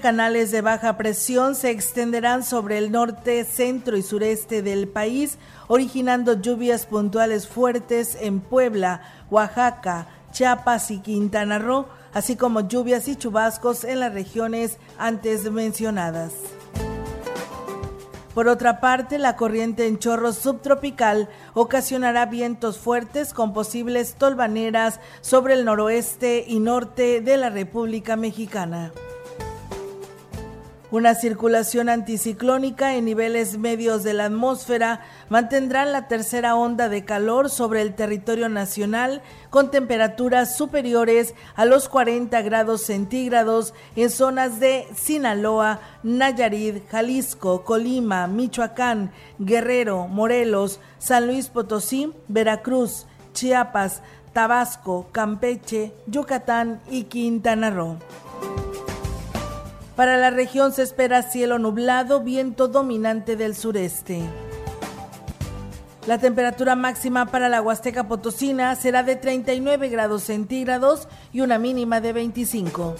Canales de baja presión se extenderán sobre el norte, centro y sureste del país, originando lluvias puntuales fuertes en Puebla, Oaxaca, Chiapas y Quintana Roo, así como lluvias y chubascos en las regiones antes mencionadas. Por otra parte, la corriente en chorro subtropical ocasionará vientos fuertes con posibles tolvaneras sobre el noroeste y norte de la República Mexicana. Una circulación anticiclónica en niveles medios de la atmósfera mantendrán la tercera onda de calor sobre el territorio nacional con temperaturas superiores a los 40 grados centígrados en zonas de Sinaloa, Nayarit, Jalisco, Colima, Michoacán, Guerrero, Morelos, San Luis Potosí, Veracruz, Chiapas, Tabasco, Campeche, Yucatán y Quintana Roo. Para la región se espera cielo nublado, viento dominante del sureste. La temperatura máxima para la Huasteca Potosina será de 39 grados centígrados y una mínima de 25.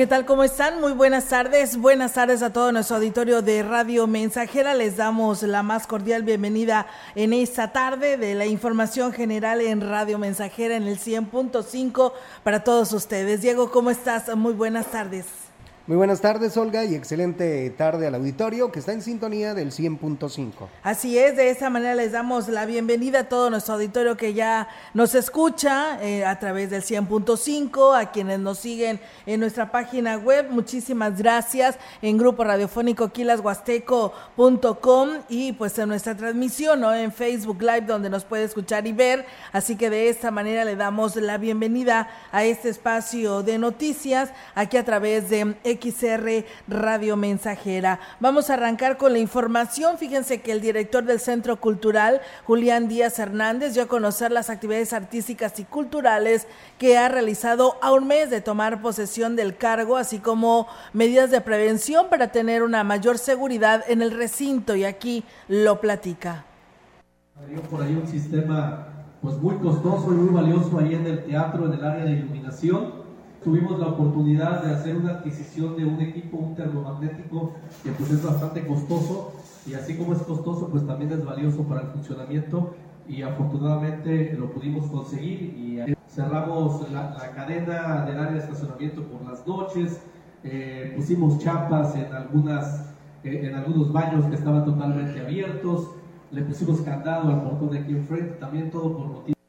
¿Qué tal? ¿Cómo están? Muy buenas tardes. Buenas tardes a todo nuestro auditorio de Radio Mensajera. Les damos la más cordial bienvenida en esta tarde de la información general en Radio Mensajera en el 100.5 para todos ustedes. Diego, ¿cómo estás? Muy buenas tardes. Muy buenas tardes, Olga, y excelente tarde al auditorio que está en sintonía del 100.5. Así es, de esta manera les damos la bienvenida a todo nuestro auditorio que ya nos escucha eh, a través del 100.5, a quienes nos siguen en nuestra página web. Muchísimas gracias en Grupo Radiofónico quilashuasteco.com y pues en nuestra transmisión ¿no? en Facebook Live donde nos puede escuchar y ver. Así que de esta manera le damos la bienvenida a este espacio de noticias aquí a través de XR Radio Mensajera. Vamos a arrancar con la información. Fíjense que el director del Centro Cultural, Julián Díaz Hernández, dio a conocer las actividades artísticas y culturales que ha realizado a un mes de tomar posesión del cargo, así como medidas de prevención para tener una mayor seguridad en el recinto. Y aquí lo platica. por ahí un sistema pues muy costoso y muy valioso ahí en el teatro, en el área de iluminación tuvimos la oportunidad de hacer una adquisición de un equipo, un termomagnético, que pues es bastante costoso y así como es costoso, pues también es valioso para el funcionamiento y afortunadamente lo pudimos conseguir y cerramos la, cadena del área de estacionamiento por las noches, eh, pusimos chapas en, algunas, eh, en algunos baños que estaban totalmente abiertos, le pusimos candado al portón de aquí enfrente, también todo por motivo.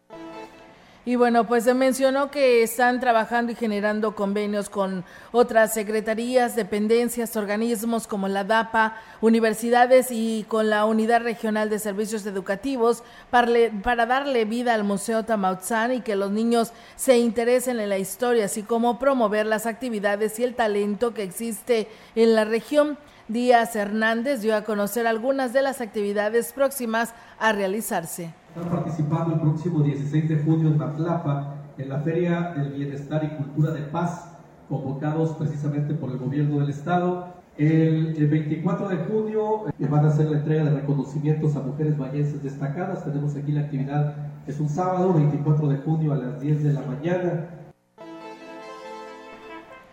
Y bueno, pues se mencionó que están trabajando y generando convenios con otras secretarías, dependencias, organismos como la DAPA, universidades y con la Unidad Regional de Servicios Educativos para, darle vida al Museo Tamautzán y que los niños se interesen en la historia, así como promover las actividades y el talento que existe en la región. Díaz Hernández dio a conocer algunas de las actividades próximas a realizarse. Están participando el próximo 16 de junio en Matlapa en la Feria del Bienestar y Cultura de Paz, convocados precisamente por el gobierno del estado. El, 24 de junio eh, van a hacer la entrega de reconocimientos a mujeres vallenses destacadas. Tenemos aquí la actividad, es un sábado, 24 de junio a las 10 de la mañana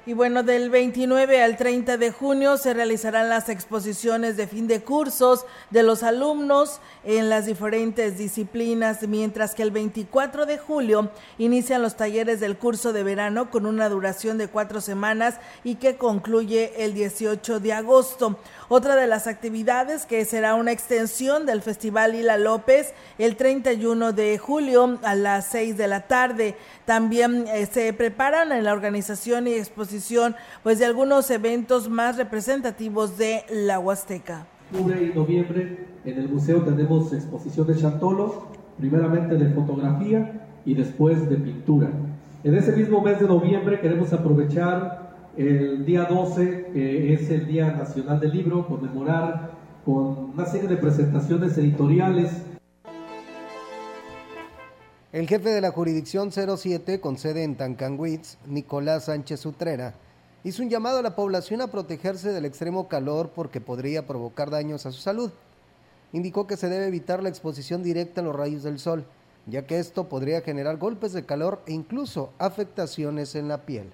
y bueno, del 29 al 30 de junio se realizarán las exposiciones de fin de cursos de los alumnos en las diferentes disciplinas, mientras que el 24 de julio inician los talleres del curso de verano con una duración de cuatro semanas y que concluye el 18 de agosto. Otra de las actividades que será una extensión del Festival Hila López el 31 de julio a las 6 de la tarde. También eh, se preparan en la organización y exposición pues de algunos eventos más representativos de la Huasteca. Octubre y noviembre en el museo tenemos exposición de Chantolo, primeramente de fotografía y después de pintura. En ese mismo mes de noviembre queremos aprovechar el día 12, que es el Día Nacional del Libro, conmemorar con una serie de presentaciones editoriales. El jefe de la jurisdicción 07, con sede en Tancanwitz, Nicolás Sánchez Utrera, hizo un llamado a la población a protegerse del extremo calor porque podría provocar daños a su salud. Indicó que se debe evitar la exposición directa a los rayos del sol, ya que esto podría generar golpes de calor e incluso afectaciones en la piel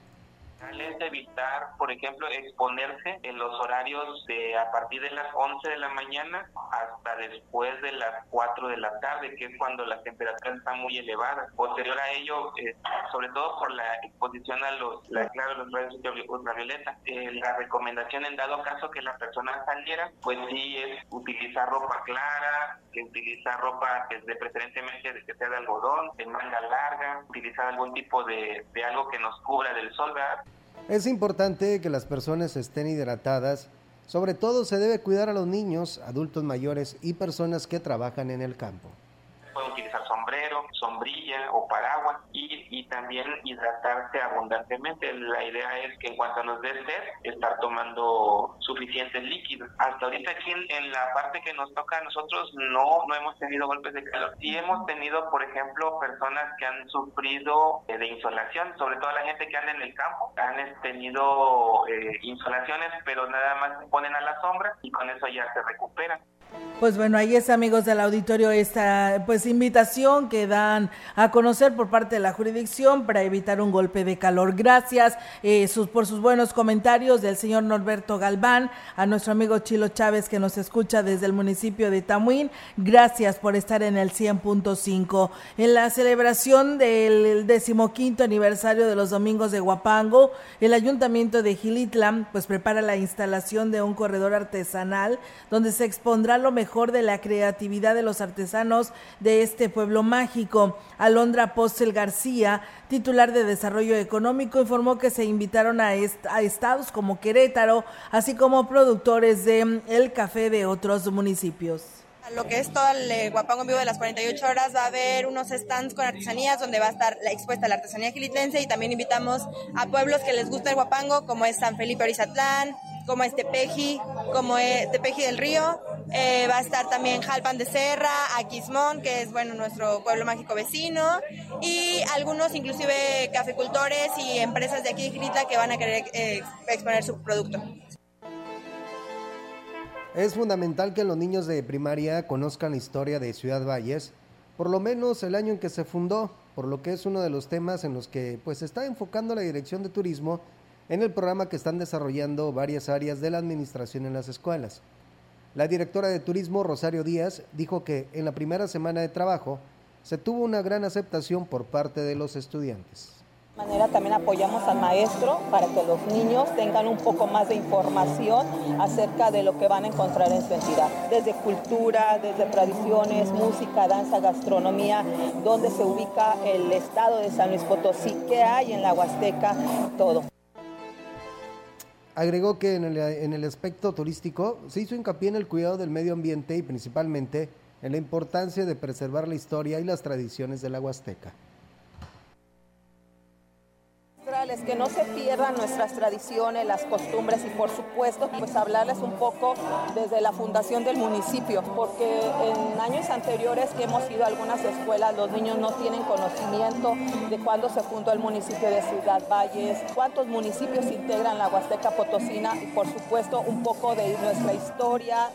es evitar, por ejemplo, exponerse en los horarios de a partir de las 11 de la mañana hasta después de las 4 de la tarde, que es cuando las temperaturas están muy elevadas. Posterior a ello, eh, sobre todo por la exposición a los, la, claro, rayos ultravioleta, eh, la recomendación en dado caso que la persona saliera, pues sí es utilizar ropa clara, utilizar ropa que de preferentemente que sea de algodón, de manga larga, utilizar algún tipo de, de algo que nos cubra del sol, ¿verdad? Es importante que las personas estén hidratadas. Sobre todo se debe cuidar a los niños, adultos mayores y personas que trabajan en el campo sombrilla o paraguas y, y también hidratarse abundantemente. La idea es que en cuanto nos dé sed, estar tomando suficientes líquidos. Hasta ahorita aquí en, la parte que nos toca a nosotros no, no hemos tenido golpes de calor. Sí hemos tenido, por ejemplo, personas que han sufrido eh, de insolación, sobre todo la gente que anda en el campo, han tenido eh, insolaciones, pero nada más se ponen a la sombra y con eso ya se recuperan. Pues bueno, ahí es amigos del auditorio esta pues invitación que dan a conocer por parte de la jurisdicción para evitar un golpe de calor. Gracias eh, por sus buenos comentarios del señor Norberto Galván, a nuestro amigo Chilo Chávez que nos escucha desde el municipio de Tamuín. Gracias por estar en el 100.5. En la celebración del decimoquinto aniversario de los Domingos de Guapango, el Ayuntamiento de Gilitlan pues prepara la instalación de un corredor artesanal donde se expondrá lo mejor de la creatividad de los artesanos de este pueblo mágico. Alondra Postel García, titular de Desarrollo Económico, informó que se invitaron a, estados como Querétaro, así como productores de mm, el café de otros municipios lo que es todo el eh, Guapango en vivo de las 48 horas, va a haber unos stands con artesanías donde va a estar la expuesta la artesanía gilitlense y también invitamos a pueblos que les gusta el Guapango, como es San Felipe Orizatlán, como es Tepeji, como es Tepeji del Río. Eh, va a estar también Jalpan de Serra, Aquismón, que es bueno nuestro pueblo mágico vecino, y algunos inclusive cafecultores y empresas de aquí de Gilitla que van a querer eh, exponer su producto. Es fundamental que los niños de primaria conozcan la historia de Ciudad Valles, por lo menos el año en que se fundó, por lo que es uno de los temas en los que pues está enfocando la Dirección de Turismo en el programa que están desarrollando varias áreas de la administración en las escuelas. La directora de turismo, Rosario Díaz, dijo que en la primera semana de trabajo se tuvo una gran aceptación por parte de los estudiantes manera también apoyamos al maestro para que los niños tengan un poco más de información acerca de lo que van a encontrar en su entidad, desde cultura, desde tradiciones, música, danza, gastronomía, dónde se ubica el estado de San Luis Potosí, qué hay en la Huasteca, todo. Agregó que en el, en el aspecto turístico se hizo hincapié en el cuidado del medio ambiente y principalmente en la importancia de preservar la historia y las tradiciones de la Huasteca que no se pierdan nuestras tradiciones, las costumbres y por supuesto pues hablarles un poco desde la fundación del municipio, porque en años anteriores que hemos ido a algunas escuelas los niños no tienen conocimiento de cuándo se fundó el municipio de Ciudad Valles, cuántos municipios integran la Huasteca Potosina y por supuesto un poco de nuestra historia.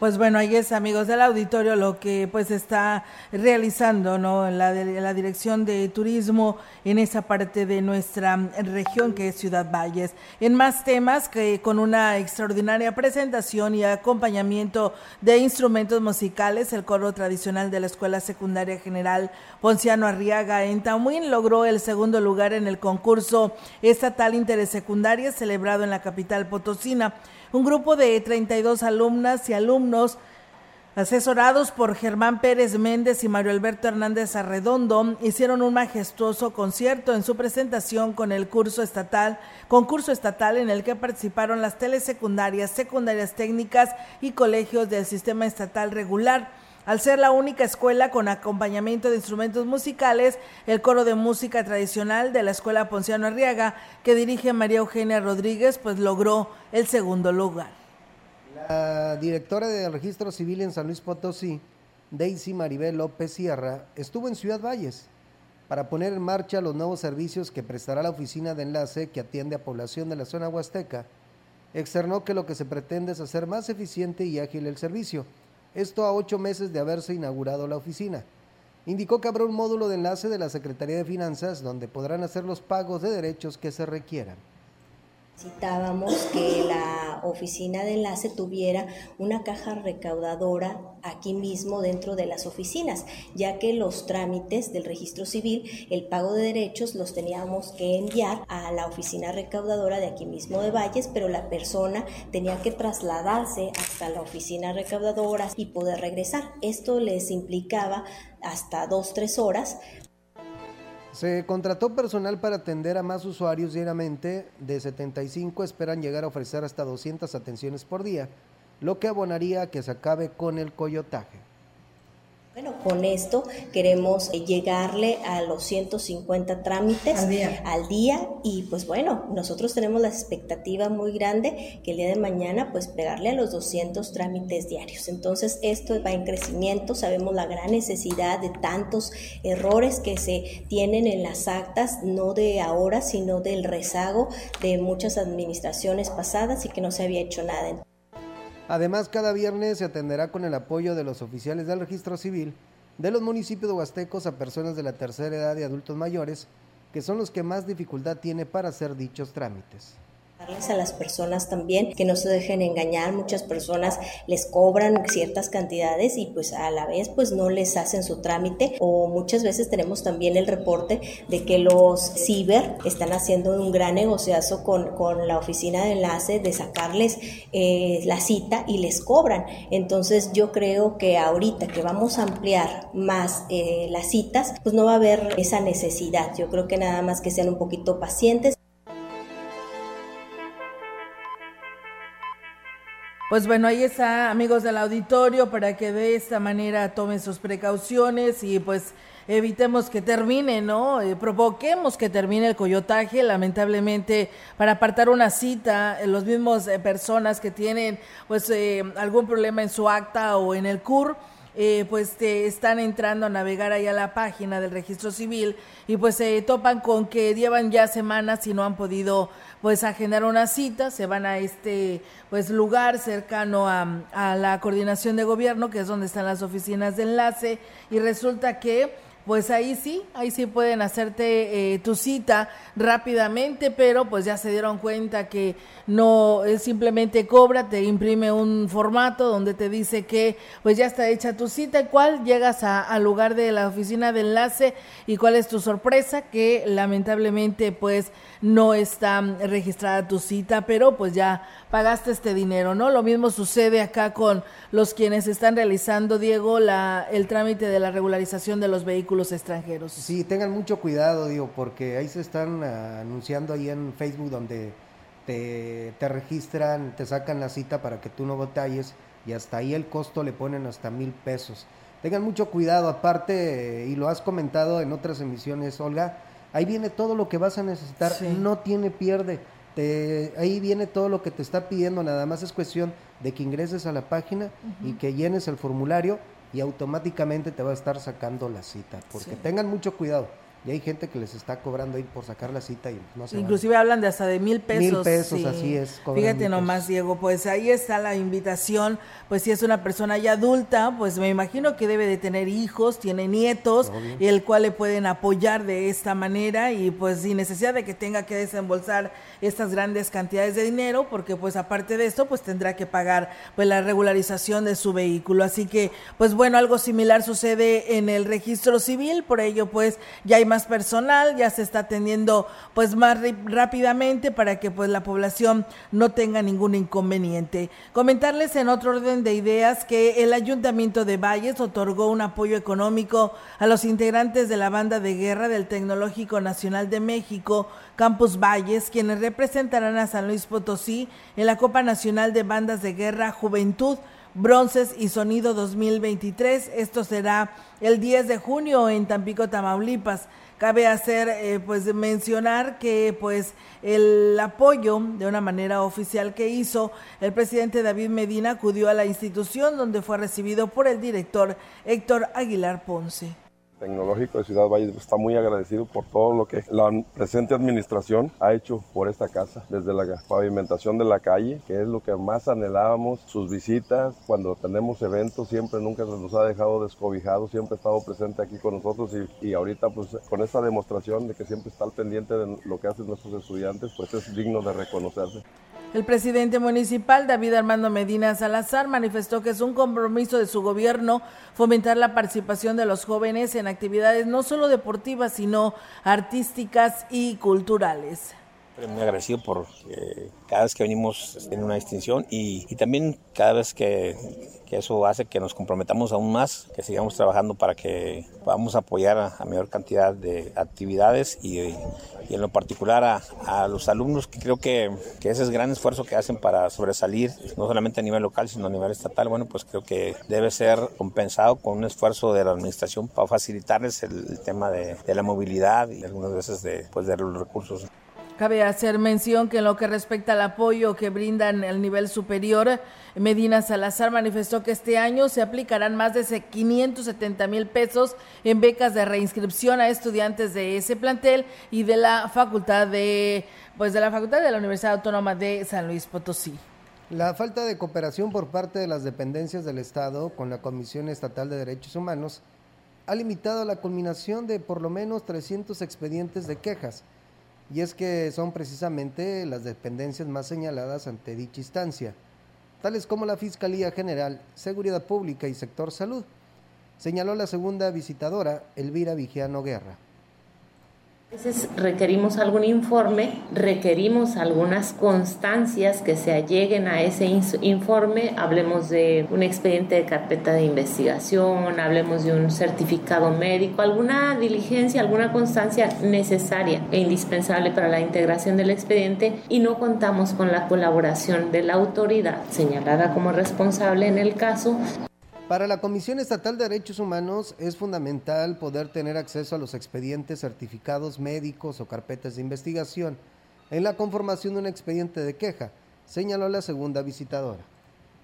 Pues bueno, ahí es, amigos del auditorio, lo que pues está realizando, ¿no? La, la Dirección de Turismo en esa parte de nuestra región que es Ciudad Valles. En más temas, que con una extraordinaria presentación y acompañamiento de instrumentos musicales, el coro tradicional de la Escuela Secundaria General Ponciano Arriaga en Tamuín logró el segundo lugar en el concurso estatal interesecundaria celebrado en la capital potosina un grupo de 32 alumnas y alumnos asesorados por Germán Pérez Méndez y Mario Alberto Hernández Arredondo, hicieron un majestuoso concierto en su presentación con el curso estatal, concurso estatal en el que participaron las telesecundarias, secundarias técnicas y colegios del sistema estatal regular. Al ser la única escuela con acompañamiento de instrumentos musicales, el coro de música tradicional de la Escuela Ponciano Arriaga, que dirige María Eugenia Rodríguez, pues logró el segundo lugar. La directora del Registro Civil en San Luis Potosí, Daisy Maribel López Sierra, estuvo en Ciudad Valles para poner en marcha los nuevos servicios que prestará la oficina de enlace que atiende a población de la zona huasteca. Externó que lo que se pretende es hacer más eficiente y ágil el servicio esto a ocho meses de haberse inaugurado la oficina. Indicó que habrá un módulo de enlace de la Secretaría de Finanzas donde podrán hacer los pagos de derechos que se requieran. Necesitábamos que la oficina de enlace tuviera una caja recaudadora aquí mismo dentro de las oficinas, ya que los trámites del registro civil, el pago de derechos los teníamos que enviar a la oficina recaudadora de aquí mismo de Valles, pero la persona tenía que trasladarse hasta la oficina recaudadora y poder regresar. Esto les implicaba hasta dos, tres horas se contrató personal para atender a más usuarios diariamente. De 75 esperan llegar a ofrecer hasta 200 atenciones por día, lo que abonaría a que se acabe con el coyotaje. Bueno, con esto queremos llegarle a los 150 trámites al día. y pues bueno, nosotros tenemos la expectativa muy grande que el día de mañana pues pegarle a los 200 trámites diarios. Entonces esto va en crecimiento, sabemos la gran necesidad de tantos errores que se tienen en las actas, no de ahora, sino del rezago de muchas administraciones pasadas y que no se había hecho nada. Además, cada viernes se atenderá con el apoyo de los oficiales del registro civil de los municipios de huastecos a personas de la tercera edad y adultos mayores, que son los que más dificultad tiene para hacer dichos trámites a las personas también que no se dejen engañar. Muchas personas les cobran ciertas cantidades y pues a la vez pues no les hacen su trámite. O muchas veces tenemos también el reporte de que los ciber están haciendo un gran negociazo con, con la oficina de enlace de sacarles eh, la cita y les cobran. Entonces yo creo que ahorita que vamos a ampliar más eh, las citas pues no va a haber esa necesidad. Yo creo que nada más que sean un poquito pacientes Pues bueno, ahí está, amigos del auditorio, para que de esta manera tomen sus precauciones y pues evitemos que termine, ¿no? Eh, provoquemos que termine el coyotaje, lamentablemente, para apartar una cita, eh, los mismos eh, personas que tienen pues algún problema en su acta o en el CUR, pues te están entrando a navegar ahí a la página del registro civil y pues se topan con que llevan ya semanas y no han podido pues agendar una cita, se van a este pues lugar cercano a, la coordinación de gobierno, que es donde están las oficinas de enlace, y resulta que pues ahí sí, ahí sí pueden hacerte eh, tu cita rápidamente, pero pues ya se dieron cuenta que no es simplemente cobra, te imprime un formato donde te dice que pues ya está hecha tu cita, cuál llegas al lugar de la oficina de enlace y cuál es tu sorpresa, que lamentablemente pues no está registrada tu cita, pero pues ya pagaste este dinero, ¿no? Lo mismo sucede acá con los quienes están realizando, Diego, la, el trámite de la regularización de los vehículos extranjeros. Sí, tengan mucho cuidado, digo, porque ahí se están anunciando ahí en Facebook donde te, te registran, te sacan la cita para que tú no batalles y hasta ahí el costo le ponen hasta mil pesos. Tengan mucho cuidado, aparte, y lo has comentado en otras emisiones, Olga, Ahí viene todo lo que vas a necesitar, no tiene pierde. Te, ahí viene todo lo que te está pidiendo, nada más es cuestión de que ingreses a la página y que llenes el formulario y automáticamente te va a estar sacando la cita, porque tengan mucho cuidado. Y hay gente que les está cobrando ahí por sacar la cita y no sé. Inclusive hablan de hasta de mil pesos. Mil pesos, así es. Fíjate nomás, Diego, pues ahí está la invitación. Pues si es una persona ya adulta, pues me imagino que debe de tener hijos, tiene nietos, el cual le pueden apoyar de esta manera y pues sin necesidad de que tenga que desembolsar estas grandes cantidades de dinero, porque pues aparte de esto, pues tendrá que pagar pues la regularización de su vehículo. Así que, pues bueno, algo similar sucede en el registro civil, por ello pues ya hay más personal, ya se está atendiendo pues más rápidamente para que pues la población no tenga ningún inconveniente. Comentarles en otro orden de ideas que el Ayuntamiento de Valles otorgó un apoyo económico a los integrantes de la banda de guerra del Tecnológico Nacional de México, Campus Valles, quienes representarán a San Luis Potosí en la Copa Nacional de Bandas de Guerra Juventud Bronces y Sonido 2023. Esto será el 10 de junio en Tampico, Tamaulipas. Cabe hacer, eh, pues, mencionar que, pues, el apoyo de una manera oficial que hizo el presidente David Medina acudió a la institución donde fue recibido por el director Héctor Aguilar Ponce. Tecnológico de Ciudad Valle está muy agradecido por todo lo que la presente administración ha hecho por esta casa, desde la pavimentación de la calle, que es lo que más anhelábamos, sus visitas, cuando tenemos eventos, siempre nunca se nos ha dejado descobijados, siempre ha estado presente aquí con nosotros y, y ahorita pues con esta demostración de que siempre está al pendiente de lo que hacen nuestros estudiantes, pues es digno de reconocerse. El presidente municipal, David Armando Medina Salazar, manifestó que es un compromiso de su gobierno fomentar la participación de los jóvenes en actividades no solo deportivas, sino artísticas y culturales. Muy agradecido por cada vez que venimos en una distinción y, también cada vez que, eso hace que nos comprometamos aún más, que sigamos trabajando para que podamos apoyar a, mayor cantidad de actividades y, en lo particular a, los alumnos, que creo que, que, ese es gran esfuerzo que hacen para sobresalir, no solamente a nivel local, sino a nivel estatal, bueno, pues creo que debe ser compensado con un esfuerzo de la administración para facilitarles el, tema de, de, la movilidad y algunas veces de, pues, de los recursos. Cabe hacer mención que en lo que respecta al apoyo que brindan al nivel superior, Medina Salazar manifestó que este año se aplicarán más de 570 mil pesos en becas de reinscripción a estudiantes de ese plantel y de la facultad de, pues de la facultad de la Universidad Autónoma de San Luis Potosí. La falta de cooperación por parte de las dependencias del Estado con la Comisión Estatal de Derechos Humanos ha limitado la culminación de por lo menos 300 expedientes de quejas y es que son precisamente las dependencias más señaladas ante dicha instancia, tales como la Fiscalía General, Seguridad Pública y Sector Salud, señaló la segunda visitadora, Elvira Vigiano Guerra. A veces requerimos algún informe, requerimos algunas constancias que se alleguen a ese informe, hablemos de un expediente de carpeta de investigación, hablemos de un certificado médico, alguna diligencia, alguna constancia necesaria e indispensable para la integración del expediente y no contamos con la colaboración de la autoridad señalada como responsable en el caso para la Comisión Estatal de Derechos Humanos es fundamental poder tener acceso a los expedientes, certificados médicos o carpetas de investigación en la conformación de un expediente de queja, señaló la segunda visitadora.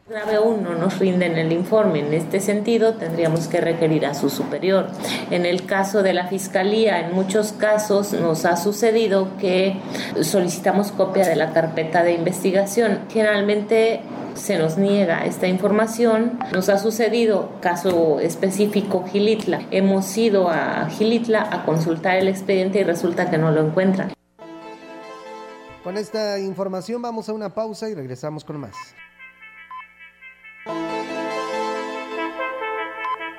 Grave 1 nos rinden el informe. En este sentido, tendríamos que requerir a su superior. En el caso de la Fiscalía, en muchos casos nos ha sucedido que solicitamos copia de la carpeta de investigación. Generalmente se nos niega esta información. Nos ha sucedido, caso específico, Gilitla. Hemos ido a Gilitla a consultar el expediente y resulta que no lo encuentran. Con esta información vamos a una pausa y regresamos con más.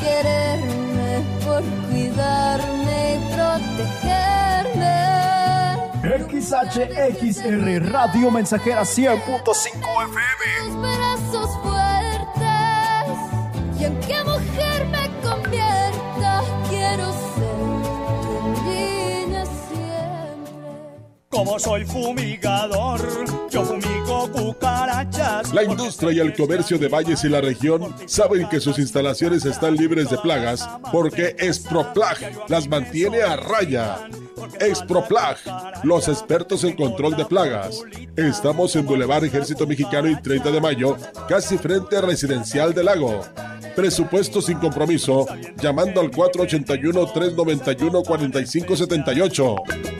quererme, por cuidarme y protegerme. XHXR Radio Mensajera 100.5 FM. Tus brazos fuertes y en qué mujer me convierta, quiero ser tu niña siempre. Como soy fumigador, yo fumigo. La industria y el comercio de Valles y la región saben que sus instalaciones están libres de plagas porque Exproplag las mantiene a raya. Exproplag, los expertos en control de plagas. Estamos en Boulevard Ejército Mexicano y 30 de mayo, casi frente a Residencial del Lago. Presupuesto sin compromiso, llamando al 481-391-4578.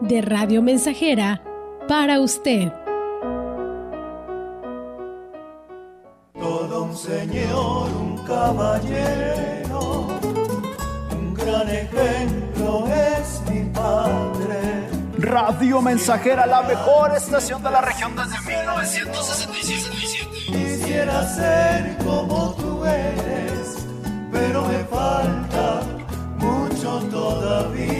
de Radio Mensajera para usted. Todo un señor, un caballero, un gran ejemplo es mi padre. Radio Mensajera, la mejor estación de la región desde 1967. Quisiera ser como tú eres, pero me falta mucho todavía.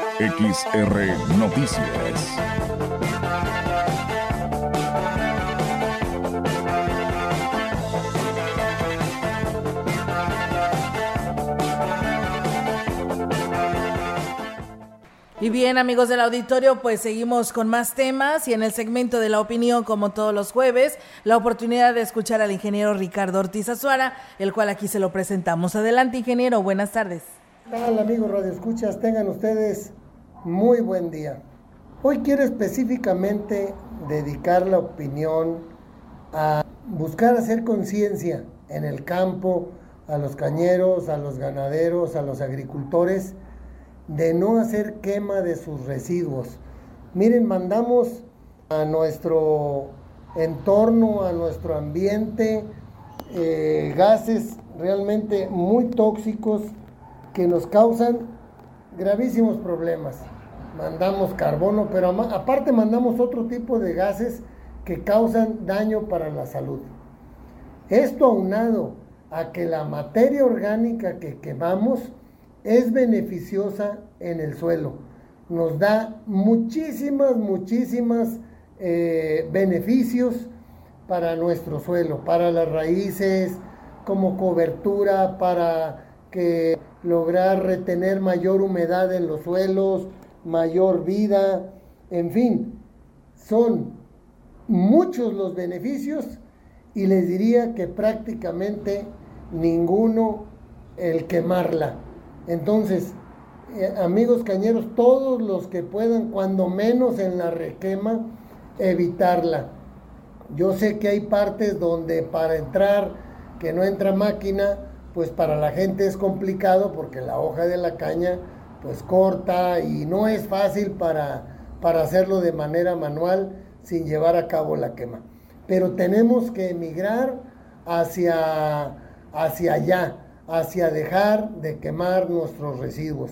XR Noticias. Y bien amigos del auditorio, pues seguimos con más temas y en el segmento de la opinión, como todos los jueves, la oportunidad de escuchar al ingeniero Ricardo Ortiz Azuara, el cual aquí se lo presentamos. Adelante ingeniero, buenas tardes. Hola amigos Radio Escuchas? Tengan ustedes muy buen día. Hoy quiero específicamente dedicar la opinión a buscar hacer conciencia en el campo, a los cañeros, a los ganaderos, a los agricultores, de no hacer quema de sus residuos. Miren, mandamos a nuestro entorno, a nuestro ambiente, eh, gases realmente muy tóxicos que nos causan gravísimos problemas. Mandamos carbono, pero aparte mandamos otro tipo de gases que causan daño para la salud. Esto aunado a que la materia orgánica que quemamos es beneficiosa en el suelo. Nos da muchísimas, muchísimas eh, beneficios para nuestro suelo, para las raíces, como cobertura, para que lograr retener mayor humedad en los suelos, mayor vida, en fin, son muchos los beneficios y les diría que prácticamente ninguno el quemarla. Entonces, eh, amigos cañeros, todos los que puedan, cuando menos en la requema, evitarla. Yo sé que hay partes donde para entrar, que no entra máquina, pues para la gente es complicado porque la hoja de la caña pues corta y no es fácil para, para hacerlo de manera manual sin llevar a cabo la quema. Pero tenemos que emigrar hacia, hacia allá, hacia dejar de quemar nuestros residuos.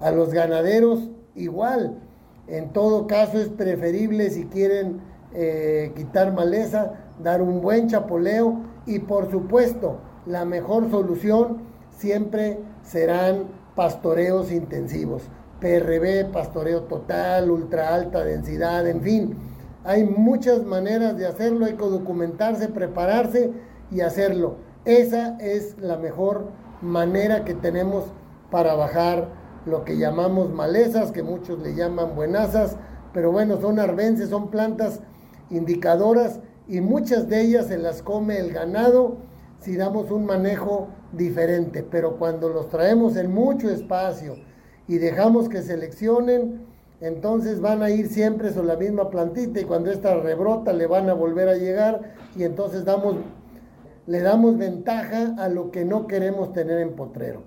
A los ganaderos igual. En todo caso es preferible si quieren eh, quitar maleza, dar un buen chapoleo y por supuesto la mejor solución siempre serán pastoreos intensivos. PRB, pastoreo total, ultra alta densidad, en fin. Hay muchas maneras de hacerlo, hay que documentarse, prepararse y hacerlo. Esa es la mejor manera que tenemos para bajar lo que llamamos malezas, que muchos le llaman buenazas, pero bueno, son arbences, son plantas indicadoras y muchas de ellas se las come el ganado si damos un manejo diferente, pero cuando los traemos en mucho espacio y dejamos que seleccionen, entonces van a ir siempre sobre la misma plantita y cuando esta rebrota le van a volver a llegar y entonces damos le damos ventaja a lo que no queremos tener en potrero.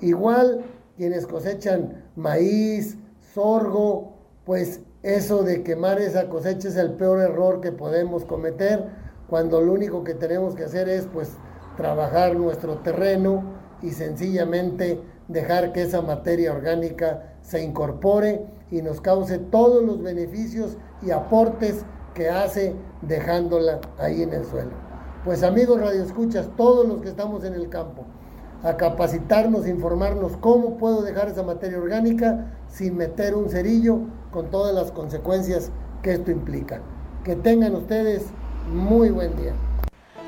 Igual quienes cosechan maíz, sorgo, pues eso de quemar esa cosecha es el peor error que podemos cometer cuando lo único que tenemos que hacer es pues trabajar nuestro terreno y sencillamente dejar que esa materia orgánica se incorpore y nos cause todos los beneficios y aportes que hace dejándola ahí en el suelo. Pues amigos radioescuchas, todos los que estamos en el campo, a capacitarnos, informarnos cómo puedo dejar esa materia orgánica sin meter un cerillo con todas las consecuencias que esto implica. Que tengan ustedes muy buen día.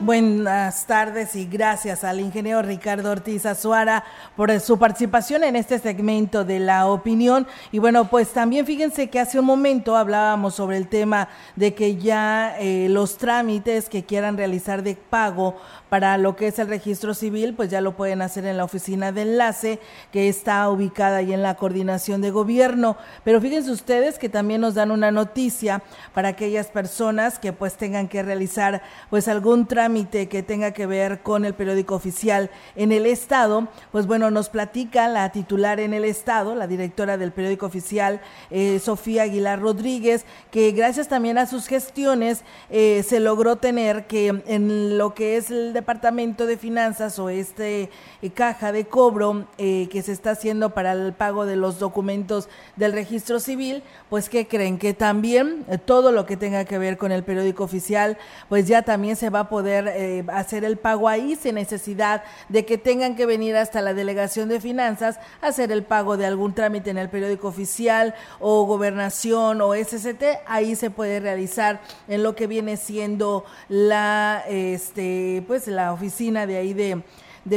Buenas tardes y gracias al ingeniero Ricardo Ortiz Azuara por su participación en este segmento de la opinión. Y bueno, pues también fíjense que hace un momento hablábamos sobre el tema de que ya eh, los trámites que quieran realizar de pago para lo que es el registro civil, pues ya lo pueden hacer en la oficina de enlace que está ubicada ahí en la coordinación de gobierno. Pero fíjense ustedes que también nos dan una noticia para aquellas personas que pues tengan que realizar pues algún trámite que tenga que ver con el periódico oficial en el estado. Pues bueno, nos platica la titular en el estado, la directora del periódico oficial, eh, Sofía Aguilar Rodríguez, que gracias también a sus gestiones eh, se logró tener que en lo que es el Departamento de Finanzas o este eh, caja de cobro que se está haciendo para el pago de los documentos del registro civil, pues que creen que también todo lo que tenga que ver con el periódico oficial, pues ya también se va a poder hacer el pago ahí sin necesidad de que tengan que venir hasta la delegación de finanzas a hacer el pago de algún trámite en el periódico oficial o gobernación o SCT, ahí se puede realizar en lo que viene siendo la este pues la oficina de ahí de,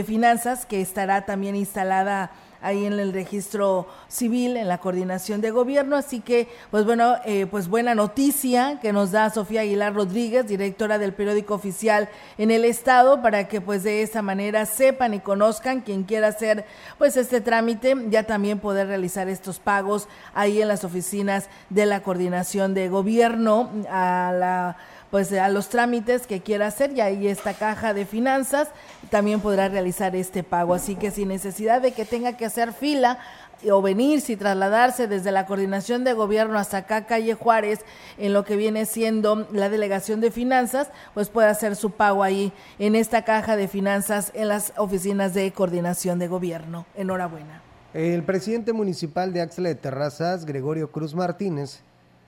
finanzas que estará también instalada ahí en el registro civil, en la coordinación de gobierno. Así que, pues bueno, eh, pues buena noticia que nos da Sofía Aguilar Rodríguez, directora del periódico oficial en el estado, para que pues de esa manera sepan y conozcan quien quiera hacer pues este trámite, ya también poder realizar estos pagos ahí en las oficinas de la coordinación de gobierno a la pues a los trámites que quiera hacer y ahí esta caja de finanzas también podrá realizar este pago. Así que sin necesidad de que tenga que hacer fila o venirse y trasladarse desde la coordinación de gobierno hasta acá, calle Juárez, en lo que viene siendo la delegación de finanzas, pues puede hacer su pago ahí en esta caja de finanzas en las oficinas de coordinación de gobierno. Enhorabuena. El presidente municipal de Axla de Terrazas, Gregorio Cruz Martínez,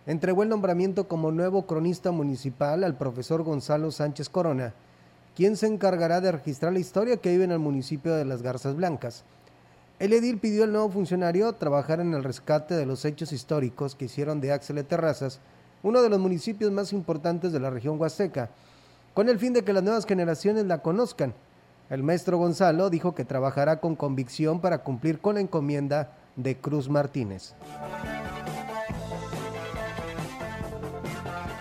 entregó el nombramiento como nuevo cronista municipal al profesor Gonzalo Sánchez Corona, quien se encargará de registrar la historia que vive en el municipio de Las Garzas Blancas. El edil pidió al nuevo funcionario trabajar en el rescate de los hechos históricos que hicieron de Axel de Terrazas uno de los municipios más importantes de la región huasteca, con el fin de que las nuevas generaciones la conozcan. El maestro Gonzalo dijo que trabajará con convicción para cumplir con la encomienda de Cruz Martínez.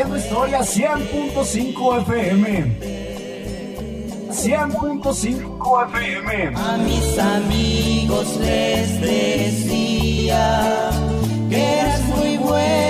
haciendo historia 100.5 FM. 100.5 FM. A mis amigos les decía que eras muy bueno.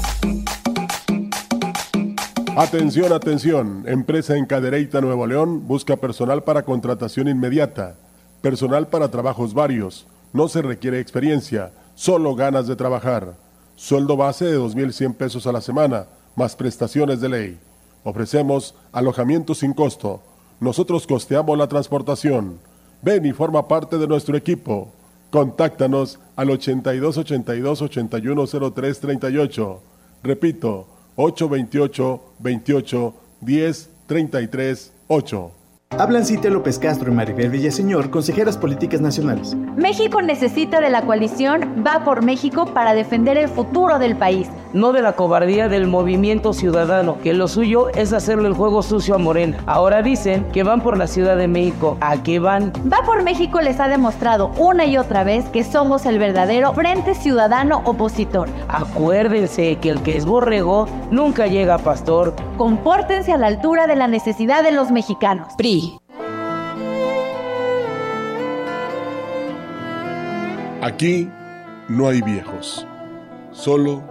Atención, atención. Empresa en Cadereyta, Nuevo León, busca personal para contratación inmediata. Personal para trabajos varios. No se requiere experiencia, solo ganas de trabajar. Sueldo base de 2.100 pesos a la semana, más prestaciones de ley. Ofrecemos alojamiento sin costo. Nosotros costeamos la transportación. Ven y forma parte de nuestro equipo. Contáctanos al 82 82 8103 38. Repito, 828 28 10 33 8. Hablan Cite López Castro y Maribel Villaseñor, consejeras políticas nacionales. México necesita de la coalición Va por México para defender el futuro del país. No de la cobardía del movimiento ciudadano, que lo suyo es hacerle el juego sucio a Morena. Ahora dicen que van por la Ciudad de México. ¿A qué van? Va por México les ha demostrado una y otra vez que somos el verdadero Frente Ciudadano Opositor. Acuérdense que el que es borrego nunca llega a pastor. Compórtense a la altura de la necesidad de los mexicanos. PRI. Aquí no hay viejos, solo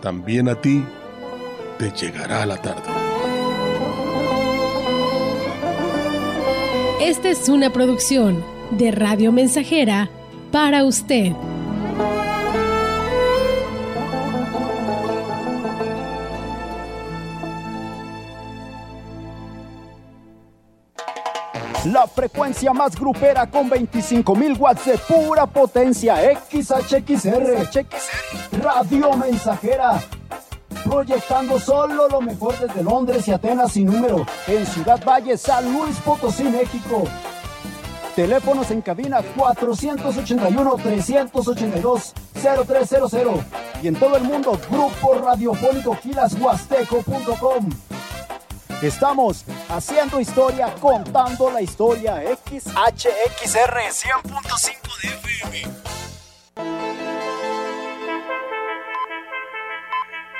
también a ti, te llegará la tarde. Esta es una producción de Radio Mensajera para usted. La frecuencia más grupera con 25.000 watts de pura potencia. XHXR. Radio Mensajera. Proyectando solo lo mejor desde Londres y Atenas sin número. En Ciudad Valle, San Luis Potosí, México. Teléfonos en cabina 481-382-0300. Y en todo el mundo, Grupo Radiofónico Quilashuasteco.com. Estamos haciendo historia, contando la historia. XHXR 100.5 de FM.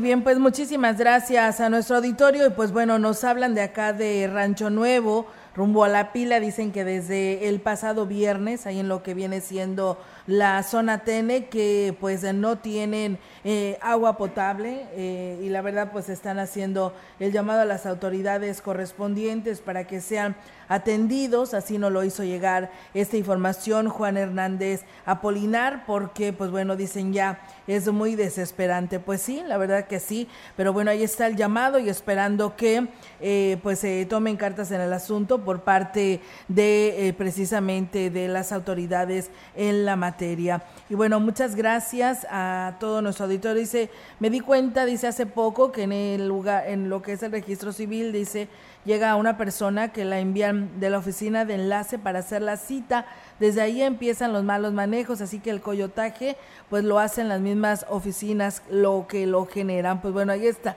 Bien, pues muchísimas gracias a nuestro auditorio. Y pues bueno, nos hablan de acá de Rancho Nuevo, rumbo a la pila, dicen que desde el pasado viernes, ahí en lo que viene siendo la zona Tene, que pues no tienen eh, agua potable eh, y la verdad pues están haciendo el llamado a las autoridades correspondientes para que sean atendidos, así nos lo hizo llegar esta información Juan Hernández Apolinar, porque pues bueno, dicen ya es muy desesperante. Pues sí, la verdad que sí, pero bueno, ahí está el llamado y esperando que eh, pues se tomen cartas en el asunto por parte de eh, precisamente de las autoridades en la materia. Y bueno, muchas gracias a todo nuestro auditorio. Dice, me di cuenta, dice hace poco, que en el lugar, en lo que es el registro civil, dice, llega una persona que la envían de la oficina de enlace para hacer la cita. Desde ahí empiezan los malos manejos, así que el coyotaje pues lo hacen las mismas oficinas lo que lo generan. Pues bueno, ahí está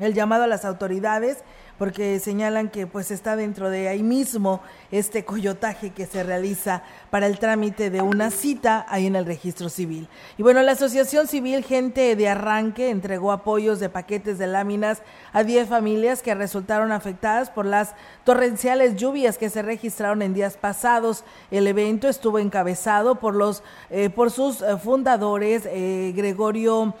el llamado a las autoridades porque señalan que pues está dentro de ahí mismo este coyotaje que se realiza para el trámite de una cita ahí en el registro civil. Y bueno, la Asociación Civil Gente de Arranque entregó apoyos de paquetes de láminas a 10 familias que resultaron afectadas por las torrenciales lluvias que se registraron en días pasados. El evento estuvo encabezado por los eh, por sus eh, fundadores eh, Gregorio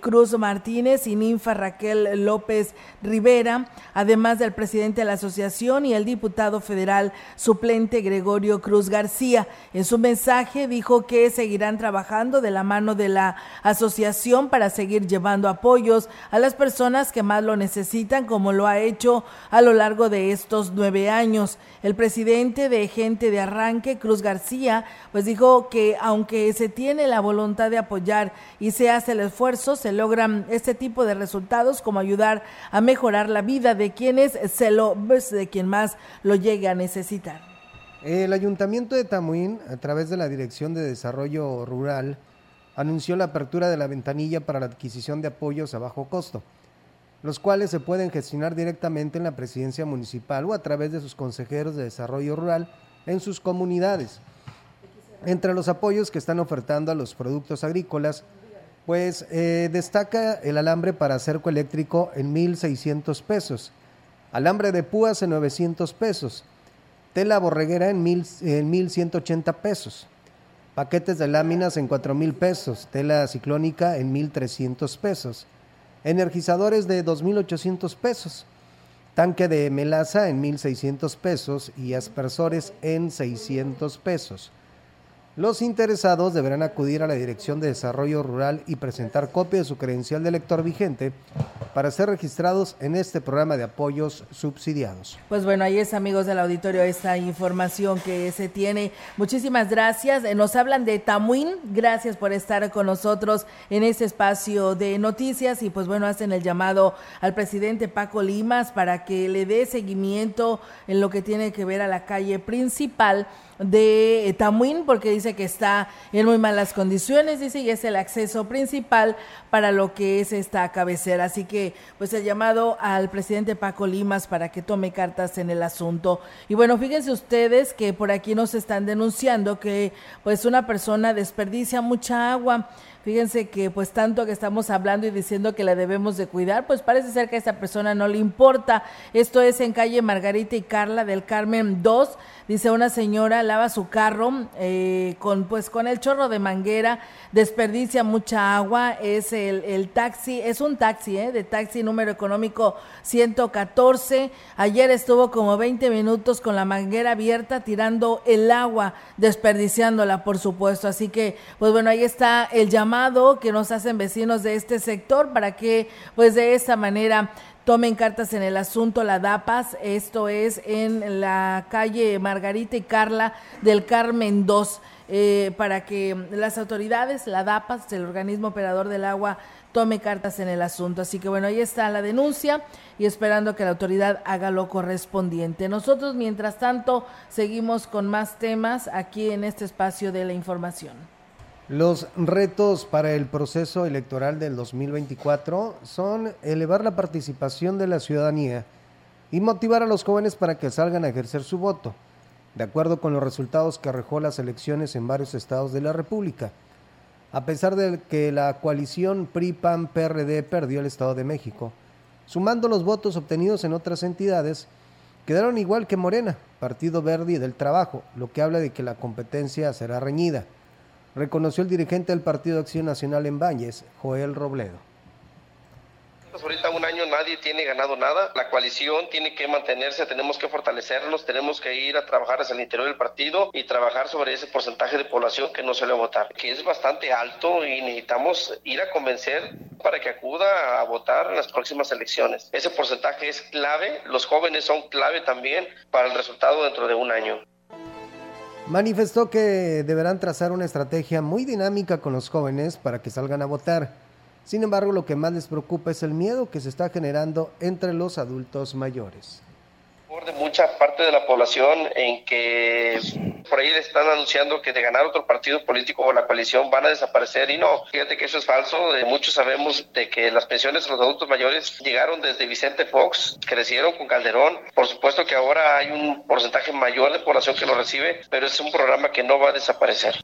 Cruz Martínez y Ninfa Raquel López Rivera, además del presidente de la asociación y el diputado federal suplente Gregorio Cruz García. En su mensaje dijo que seguirán trabajando de la mano de la asociación para seguir llevando apoyos a las personas que más lo necesitan, como lo ha hecho a lo largo de estos nueve años. El presidente de Gente de Arranque, Cruz García, pues dijo que aunque se tiene la voluntad de apoyar y se hace el esfuerzo, se logran este tipo de resultados como ayudar a mejorar la vida de quienes se lo, de quien más lo llegue a necesitar. El Ayuntamiento de Tamuín, a través de la Dirección de Desarrollo Rural, anunció la apertura de la ventanilla para la adquisición de apoyos a bajo costo, los cuales se pueden gestionar directamente en la presidencia municipal o a través de sus consejeros de desarrollo rural en sus comunidades. Entre los apoyos que están ofertando a los productos agrícolas, pues eh, destaca el alambre para cerco eléctrico en 1.600 pesos, alambre de púas en 900 pesos, tela borreguera en, mil, en 1.180 pesos, paquetes de láminas en 4.000 pesos, tela ciclónica en 1.300 pesos, energizadores de 2.800 pesos, tanque de melaza en 1.600 pesos y aspersores en 600 pesos. Los interesados deberán acudir a la Dirección de Desarrollo Rural y presentar copia de su credencial de elector vigente para ser registrados en este programa de apoyos subsidiados. Pues bueno, ahí es amigos del auditorio esta información que se tiene. Muchísimas gracias. Eh, Nos hablan de Tamuín. Gracias por estar con nosotros en este espacio de noticias y pues bueno, hacen el llamado al presidente Paco Limas para que le dé seguimiento en lo que tiene que ver a la calle principal de Tamuín porque que está en muy malas condiciones, dice, y es el acceso principal para lo que es esta cabecera. Así que, pues el llamado al presidente Paco Limas para que tome cartas en el asunto. Y bueno, fíjense ustedes que por aquí nos están denunciando que pues una persona desperdicia mucha agua. Fíjense que pues tanto que estamos hablando y diciendo que la debemos de cuidar, pues parece ser que a esta persona no le importa. Esto es en calle Margarita y Carla del Carmen 2. Dice una señora lava su carro eh, con pues con el chorro de manguera, desperdicia mucha agua. Es el, taxi, es un taxi, eh, de taxi número económico 114. Ayer estuvo como 20 minutos con la manguera abierta tirando el agua, desperdiciándola, por supuesto. Así que, pues bueno, ahí está el llamado que nos hacen vecinos de este sector para que, pues de esta manera, tomen cartas en el asunto la DAPAS, esto es en la calle Margarita y Carla del Carmen 2, eh, para que las autoridades, la DAPAS, el organismo operador del agua, tome cartas en el asunto. Así que bueno, ahí está la denuncia y esperando que la autoridad haga lo correspondiente. Nosotros, mientras tanto, seguimos con más temas aquí en este espacio de la información. Los retos para el proceso electoral del 2024 son elevar la participación de la ciudadanía y motivar a los jóvenes para que salgan a ejercer su voto, de acuerdo con los resultados que arrojó las elecciones en varios estados de la República. A pesar de que la coalición PRI-PAN-PRD perdió el Estado de México, sumando los votos obtenidos en otras entidades, quedaron igual que Morena, Partido Verde y del Trabajo, lo que habla de que la competencia será reñida reconoció el dirigente del Partido Acción Nacional en Valles, Joel Robledo. Pues ahorita un año nadie tiene ganado nada. La coalición tiene que mantenerse, tenemos que fortalecernos, tenemos que ir a trabajar hacia el interior del partido y trabajar sobre ese porcentaje de población que no suele votar, que es bastante alto y necesitamos ir a convencer para que acuda a votar en las próximas elecciones. Ese porcentaje es clave, los jóvenes son clave también para el resultado dentro de un año. Manifestó que deberán trazar una estrategia muy dinámica con los jóvenes para que salgan a votar. Sin embargo, lo que más les preocupa es el miedo que se está generando entre los adultos mayores de mucha parte de la población en que por ahí le están anunciando que de ganar otro partido político o la coalición van a desaparecer. Y no, fíjate que eso es falso, de muchos sabemos de que las pensiones de los adultos mayores llegaron desde Vicente Fox, crecieron con Calderón, por supuesto que ahora hay un porcentaje mayor de población que lo recibe, pero es un programa que no va a desaparecer.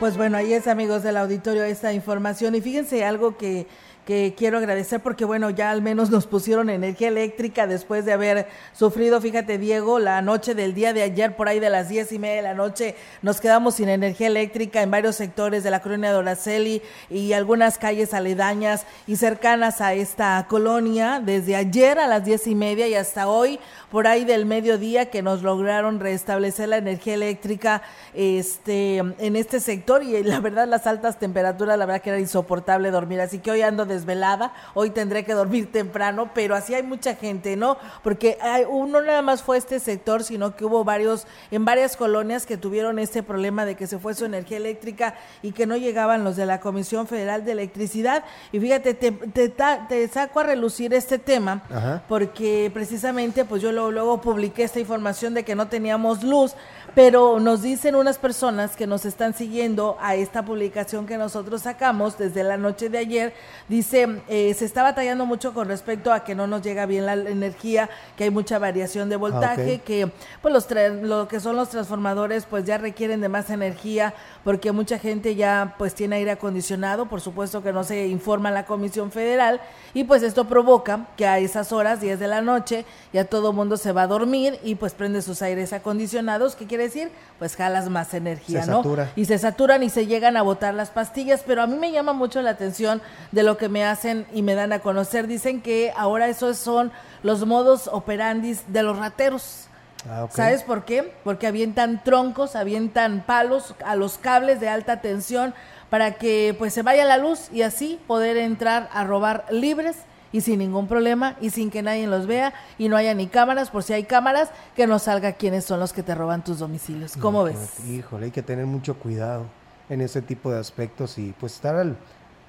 Pues bueno, ahí es amigos del auditorio esta información. Y fíjense algo que que quiero agradecer porque bueno, ya al menos nos pusieron energía eléctrica después de haber sufrido, fíjate Diego, la noche del día de ayer por ahí de las diez y media de la noche nos quedamos sin energía eléctrica en varios sectores de la colonia de Oraceli y algunas calles aledañas y cercanas a esta colonia desde ayer a las diez y media y hasta hoy por ahí del mediodía que nos lograron restablecer la energía eléctrica este en este sector y la verdad las altas temperaturas la verdad que era insoportable dormir así que hoy ando desvelada, hoy tendré que dormir temprano, pero así hay mucha gente, ¿no? Porque hay, uno nada más fue este sector, sino que hubo varios, en varias colonias que tuvieron este problema de que se fue su energía eléctrica y que no llegaban los de la Comisión Federal de Electricidad. Y fíjate, te, te, saco a relucir este tema Ajá. porque precisamente pues yo luego, publiqué esta información de que no teníamos luz, pero nos dicen unas personas que nos están siguiendo a esta publicación que nosotros sacamos desde la noche de ayer, dice, eh, se está batallando mucho con respecto a que no nos llega bien la energía, que hay mucha variación de voltaje, ok. que pues los lo que son los transformadores pues ya requieren de más energía porque mucha gente ya pues tiene aire acondicionado, por supuesto que no se informa la Comisión Federal. Y pues esto provoca que a esas horas, 10 de la noche, ya todo mundo se va a dormir y pues prende sus aires acondicionados, ¿qué quiere decir? Pues jalas más energía, Se ¿no? satura. Y se saturan y se llegan a botar las pastillas, pero a mí me llama mucho la atención de lo que me hacen y me dan a conocer. Dicen que ahora esos son los modos operandis de los rateros. Ah, ok. ¿Sabes por qué? Porque avientan troncos, avientan palos a los cables de alta tensión para que pues se vaya la luz y así poder entrar a robar libres y sin ningún problema y sin que nadie los vea y no haya ni cámaras, por si hay cámaras, que no salga quiénes son los que te roban tus domicilios. ¿Cómo ves? Híjole, hay que tener mucho cuidado en ese tipo de aspectos y pues estar al,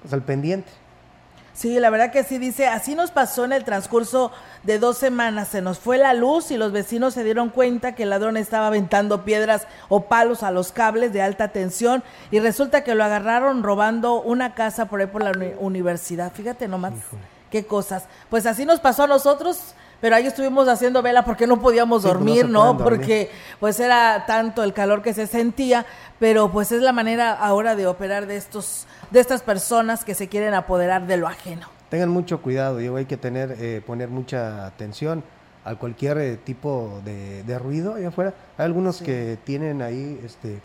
pues, al pendiente. Sí, la verdad que sí dice, así nos pasó en el transcurso de dos semanas, se nos fue la luz y los vecinos se dieron cuenta que el ladrón estaba aventando piedras o palos a los cables de alta tensión y resulta que lo agarraron robando una casa por ahí por la uni- universidad. Fíjate nomás qué cosas. Pues así nos pasó a nosotros. Pero ahí estuvimos haciendo vela porque no podíamos Sí, pues, no dormir, ¿no? dormir. Porque pues era tanto el calor que se sentía, pero pues es la manera ahora de operar de estos de estas personas que se quieren apoderar de lo ajeno. Tengan mucho cuidado, digo, hay que tener, eh, poner mucha atención a cualquier eh, tipo de, de ruido allá afuera. Hay algunos que tienen ahí, este,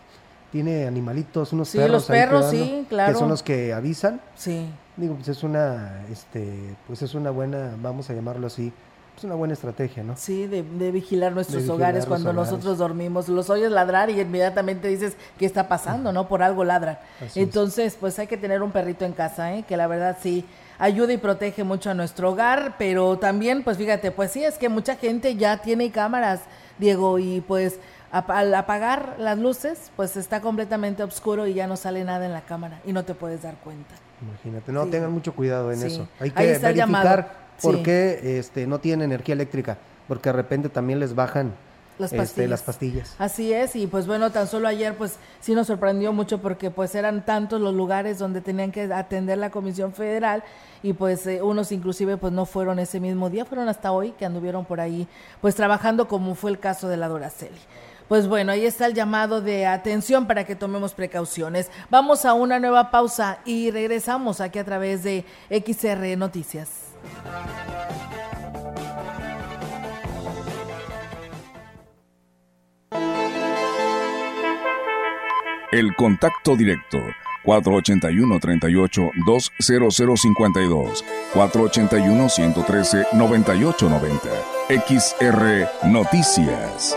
tiene animalitos, unos Sí, perros. los ahí perros, sí, claro. Que son los que avisan. Sí. Digo, pues es una, este, pues es una buena, vamos a llamarlo así, es una buena estrategia, ¿no? Sí, de, de vigilar nuestros vigilar hogares cuando hogares. nosotros dormimos. Los oyes ladrar y inmediatamente dices, ¿qué está pasando? ¿No? Por algo ladran. Así es. Entonces, pues hay que tener un perrito en casa, ¿eh? Que la verdad sí ayuda y protege mucho a nuestro hogar, pero también, pues fíjate, pues sí, es que mucha gente ya tiene cámaras, Diego, y pues al apagar las luces, pues está completamente oscuro y ya no sale nada en la cámara y no te puedes dar cuenta. Imagínate, no, Sí. tengan mucho cuidado en Sí. eso. Hay que verificar por Sí. qué este, no tienen energía eléctrica, porque de repente también les bajan Las este, pastillas. las pastillas. Así es, y pues bueno, tan solo ayer pues sí nos sorprendió mucho porque pues eran tantos los lugares donde tenían que atender la Comisión Federal y pues eh, unos inclusive pues no fueron ese mismo día, fueron hasta hoy que anduvieron por ahí pues trabajando como fue el caso de la Doraceli. Pues bueno, ahí está el llamado de atención para que tomemos precauciones. Vamos a una nueva pausa y regresamos aquí a través de XR Noticias. El contacto directo 481-38-20052 481-113-9890 XR Noticias.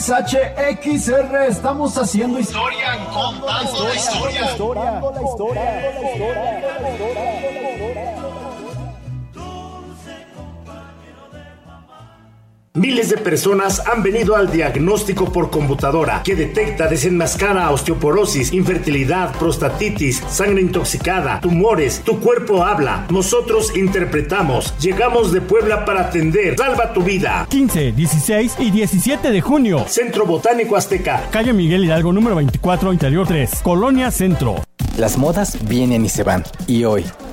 XHXR, estamos haciendo historia, contando la historia. contando la historia. Miles de personas han venido al diagnóstico por computadora que detecta, desenmascara osteoporosis, infertilidad, prostatitis, sangre intoxicada, tumores. Tu cuerpo habla. Nosotros interpretamos. Llegamos de Puebla para atender. Salva tu vida. 15, 16 y 17 de junio. Centro Botánico Azteca. Calle Miguel Hidalgo número 24, Interior 3, Colonia Centro. Las modas vienen y se van. Y hoy,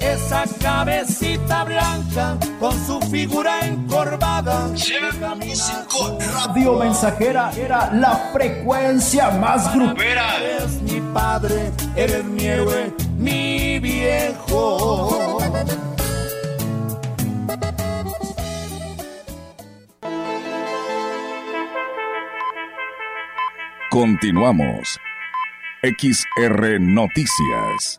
Esa cabecita blanca con su figura encorvada. Radio Mensajera era la frecuencia más grupera. Eres mi padre, eres mi héroe, mi viejo. Continuamos. XR Noticias.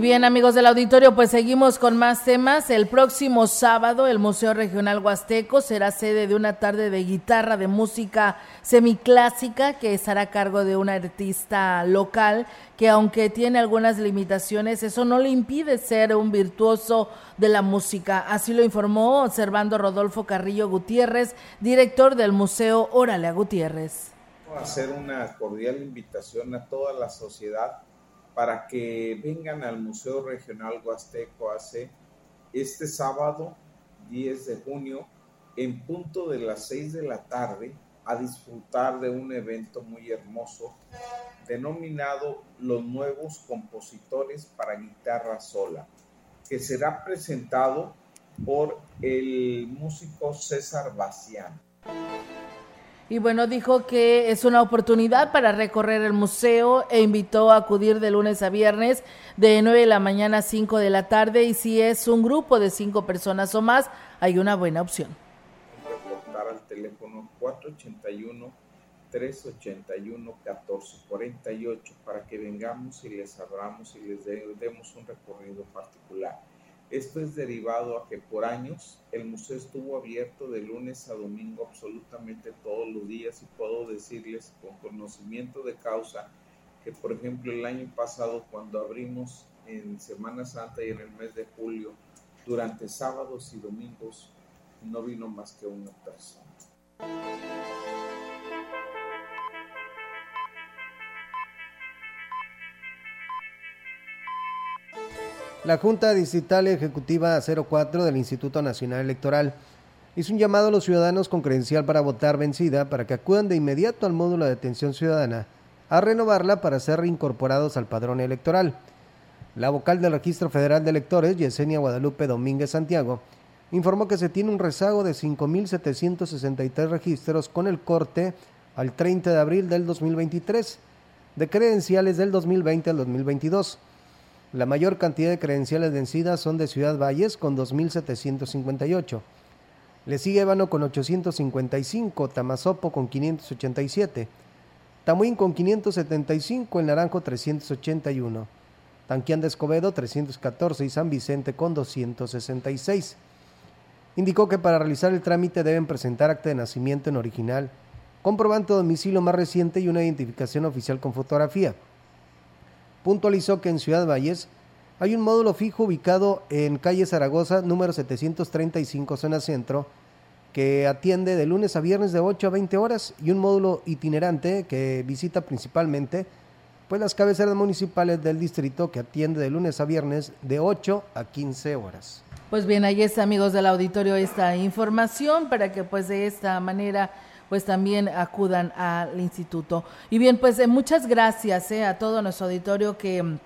Bien, amigos del auditorio, pues seguimos con más temas. El próximo sábado, el Museo Regional Huasteco será sede de una tarde de guitarra de música semiclásica que estará a cargo de un artista local que aunque tiene algunas limitaciones, eso no le impide ser un virtuoso de la música. Así lo informó observando Rodolfo Carrillo Gutiérrez, director del Museo Órale a Gutiérrez. Hacer una cordial invitación a toda la sociedad para que vengan al Museo Regional Huasteco AC este sábado 10 de junio en punto de las 6 de la tarde a disfrutar de un evento muy hermoso denominado Los Nuevos Compositores para Guitarra Sola, que será presentado por el músico César Bacián. Y bueno, dijo que es una oportunidad para recorrer el museo e invitó a acudir de lunes a viernes de 9 de la mañana a 5 de la tarde y si es un grupo de 5 personas o más, hay una buena opción. Reportar al teléfono 481 381 1448 para que vengamos y les abramos y les demos un recorrido particular. Esto es derivado a que por años el museo estuvo abierto de lunes a domingo absolutamente todos los días y puedo decirles con conocimiento de causa que por ejemplo el año pasado cuando abrimos en Semana Santa y en el mes de julio durante sábados y domingos no vino más que una persona. La Junta Distrital Ejecutiva 04 del Instituto Nacional Electoral hizo un llamado a los ciudadanos con credencial para votar vencida para que acudan de inmediato al módulo de atención ciudadana a renovarla para ser reincorporados al padrón electoral. La vocal del Registro Federal de Electores, Yesenia Guadalupe Domínguez Santiago, informó que se tiene un rezago de 5.763 registros con el corte al 30 de abril del 2023 de credenciales del 2020 al 2022. La mayor cantidad de credenciales vencidas son de Ciudad Valles con 2.758. Le sigue Ébano con 855, Tamazopo con 587, Tamuín con 575, El Naranjo 381, Tanquián de Escobedo 314 y San Vicente con 266. Indicó que para realizar el trámite deben presentar acta de nacimiento en original, comprobante de domicilio más reciente y una identificación oficial con fotografía puntualizó que en Ciudad Valles hay un módulo fijo ubicado en calle Zaragoza, número 735, zona centro, que atiende de lunes a viernes de 8 a 20 horas y un módulo itinerante que visita principalmente pues las cabeceras municipales del distrito que atiende de lunes a viernes de 8 a 15 horas. Pues bien, ahí está amigos del auditorio esta información para que pues de esta manera pues también acudan al instituto. Y bien, pues eh, muchas gracias eh, a todo nuestro auditorio que mm,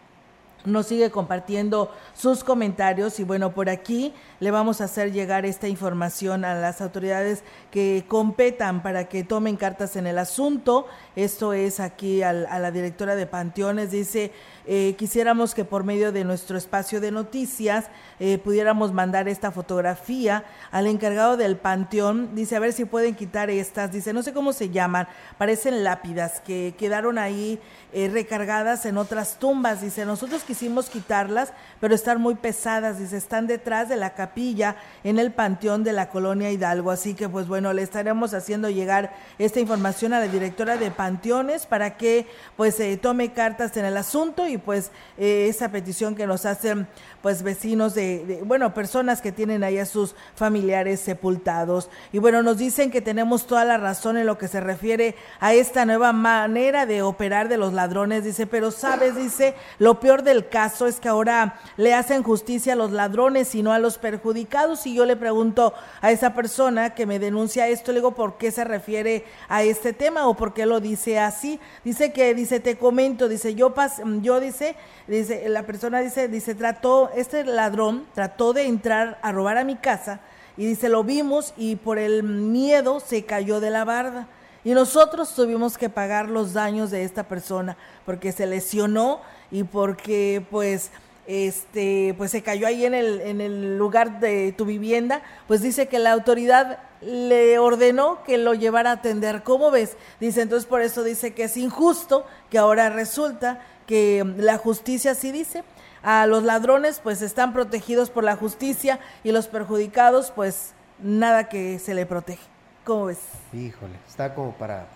nos sigue compartiendo sus comentarios y bueno, por aquí le vamos a hacer llegar esta información a las autoridades que competan para que tomen cartas en el asunto. Esto es aquí a la directora de Panteones, dice, eh, quisiéramos que por medio de nuestro espacio de noticias eh, pudiéramos mandar esta fotografía al encargado del panteón. Dice, a ver si pueden quitar estas. Dice, no sé cómo se llaman, parecen lápidas que quedaron ahí eh, recargadas en otras tumbas. Dice, nosotros quisimos quitarlas, pero están muy pesadas, dice, están detrás de la capilla en el panteón de la colonia Hidalgo. Así que, pues bueno, le estaremos haciendo llegar esta información a la directora de panteones para que, pues, eh, tome cartas en el asunto y, pues, eh, esa petición que nos hacen, pues, vecinos de, de, bueno, personas que tienen ahí a sus familiares sepultados. Y bueno, nos dicen que tenemos toda la razón en lo que se refiere a esta nueva manera de operar de los ladrones, dice, pero sabes, dice, lo peor del caso es que ahora le hacen justicia a los ladrones y no a los perjudicados. Y yo le pregunto a esa persona que me denuncia esto, le digo, ¿por qué se refiere a este tema o por qué lo dice así? Dice que, dice, te comento, dice, yo, pas, yo dice, dice, la persona dice, dice, trató, este ladrón trató de entrar a robar a mi casa y dice, lo vimos y por el miedo se cayó de la barda. Y nosotros tuvimos que pagar los daños de esta persona porque se lesionó y porque pues este pues se cayó ahí en el en el lugar de tu vivienda, pues dice que la autoridad le ordenó que lo llevara a atender. ¿Cómo ves? Dice, entonces por eso dice que es injusto que ahora resulta que la justicia sí dice a los ladrones pues están protegidos por la justicia y los perjudicados pues nada que se le protege. ¿Cómo ves? Híjole, está como para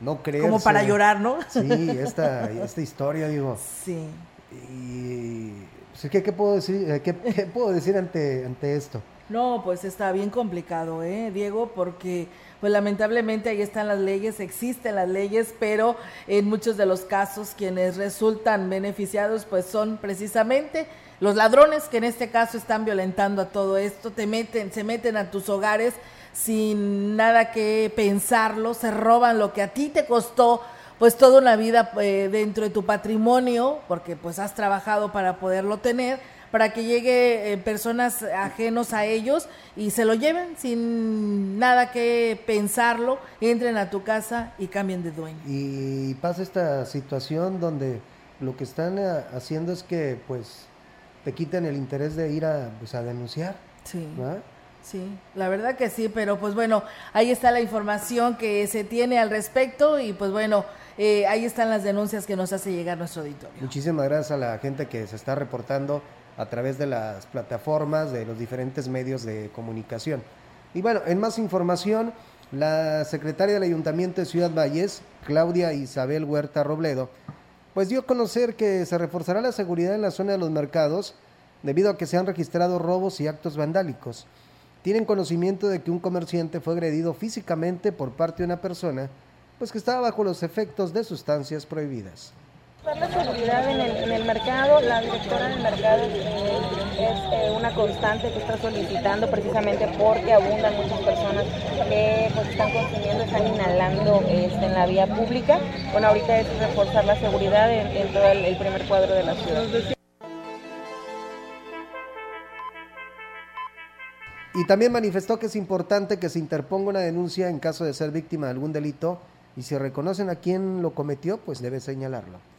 no creer. Como para llorar, ¿no? Sí, esta, esta historia, digo. Sí. Y pues, ¿qué, qué puedo decir, qué, qué puedo decir ante, ante esto? No, pues está bien complicado, ¿eh, Diego? Porque pues lamentablemente ahí están las leyes, existen las leyes, pero en muchos de los casos quienes resultan beneficiados pues son precisamente los ladrones que en este caso están violentando a todo esto, te meten, se meten a tus hogares sin nada que pensarlo, se roban lo que a ti te costó pues toda una vida eh, dentro de tu patrimonio, porque pues has trabajado para poderlo tener, para que llegue eh, personas ajenos a ellos y se lo lleven sin nada que pensarlo, entren a tu casa y cambien de dueño. Y pasa esta situación donde lo que están eh, haciendo es que pues te quiten el interés de ir a, pues, a denunciar. Sí. Sí, la verdad que sí, pero pues bueno, ahí está la información que se tiene al respecto y pues bueno, eh, ahí están las denuncias que nos hace llegar nuestro auditorio. Muchísimas gracias a la gente que se está reportando a través de las plataformas de los diferentes medios de comunicación. Y bueno, en más información, la secretaria del Ayuntamiento de Ciudad Valles, Claudia Isabel Huerta Robledo, pues dio a conocer que se reforzará la seguridad en la zona de los mercados debido a que se han registrado robos y actos vandálicos. Tienen conocimiento de que un comerciante fue agredido físicamente por parte de una persona, pues que estaba bajo los efectos de sustancias prohibidas. La seguridad en el, mercado, la directora del mercado eh, es eh, una constante que está solicitando precisamente porque abundan muchas personas que pues, están consumiendo, están inhalando este, en la vía pública. Bueno, ahorita es reforzar la seguridad en, en todo el, el primer cuadro de la ciudad. Y también manifestó que es importante que se interponga una denuncia en caso de ser víctima de algún delito y si reconocen a quién lo cometió, pues debe señalarlo.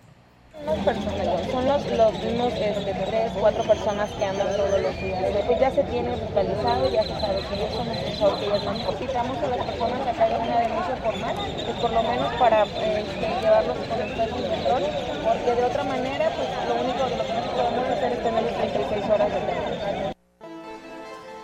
Personas, son los, los mismos este, tres, cuatro personas que andan todos los días. Pues ya se tiene localizado, ya se sabe que ellos son ellos van. Invitamos a las personas que hagan una denuncia formal, pues por lo menos para este, llevarlos con el control, porque de otra manera, pues lo único que podemos hacer es tener 36 horas de tiempo.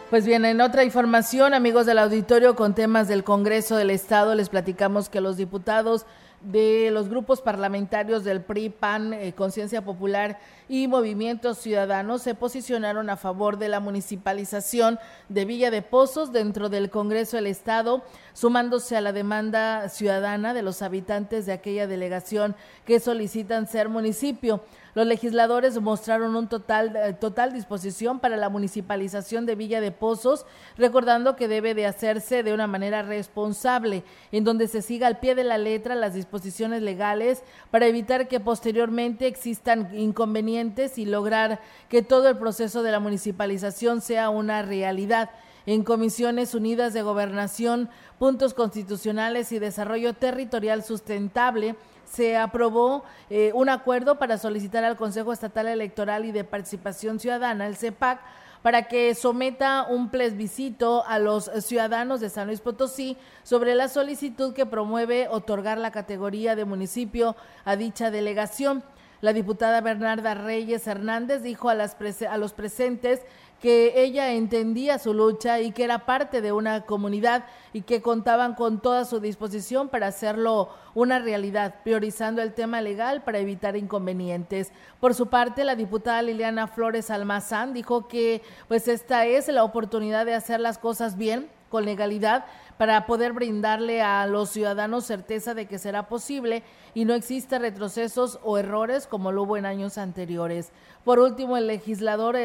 Pues bien, en otra información, amigos del auditorio, con temas del Congreso del Estado, les platicamos que los diputados de los grupos parlamentarios del PRI, PAN, eh, Conciencia Popular y Movimiento Ciudadano se posicionaron a favor de la municipalización de Villa de Pozos dentro del Congreso del Estado, sumándose a la demanda ciudadana de los habitantes de aquella delegación que solicitan ser municipio. Los legisladores mostraron un total, total disposición para la municipalización de Villa de Pozos, recordando que debe de hacerse de una manera responsable, en donde se siga al pie de la letra las disposiciones legales para evitar que posteriormente existan inconvenientes y lograr que todo el proceso de la municipalización sea una realidad en Comisiones Unidas de Gobernación, Puntos Constitucionales y Desarrollo Territorial Sustentable, se aprobó eh, un acuerdo para solicitar al Consejo Estatal Electoral y de Participación Ciudadana, el CEPAC, para que someta un plebiscito a los ciudadanos de San Luis Potosí sobre la solicitud que promueve otorgar la categoría de municipio a dicha delegación. La diputada Bernarda Reyes Hernández dijo a, las a los presentes que ella entendía su lucha y que era parte de una comunidad y que contaban con toda su disposición para hacerlo una realidad, priorizando el tema legal para evitar inconvenientes. Por su parte, la diputada Liliana Flores Almazán dijo que pues esta es la oportunidad de hacer las cosas bien, con legalidad, para poder brindarle a los ciudadanos certeza de que será posible y no existe retrocesos o errores como lo hubo en años anteriores. Por último, el legislador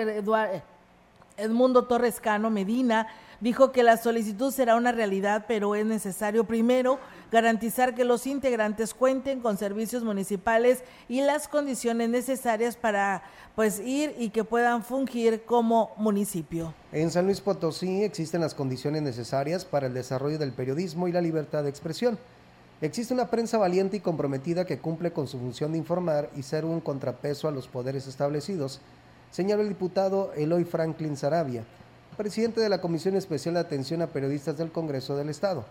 Edmundo Torres Cano Medina dijo que la solicitud será una realidad, pero es necesario primero garantizar que los integrantes cuenten con servicios municipales y las condiciones necesarias para pues ir y que puedan fungir como municipio. En San Luis Potosí existen las condiciones necesarias para el desarrollo del periodismo y la libertad de expresión. Existe una prensa valiente y comprometida que cumple con su función de informar y ser un contrapeso a los poderes establecidos señaló el diputado Eloy Franklin Sarabia, presidente de la Comisión Especial de Atención a Periodistas del Congreso del Estado.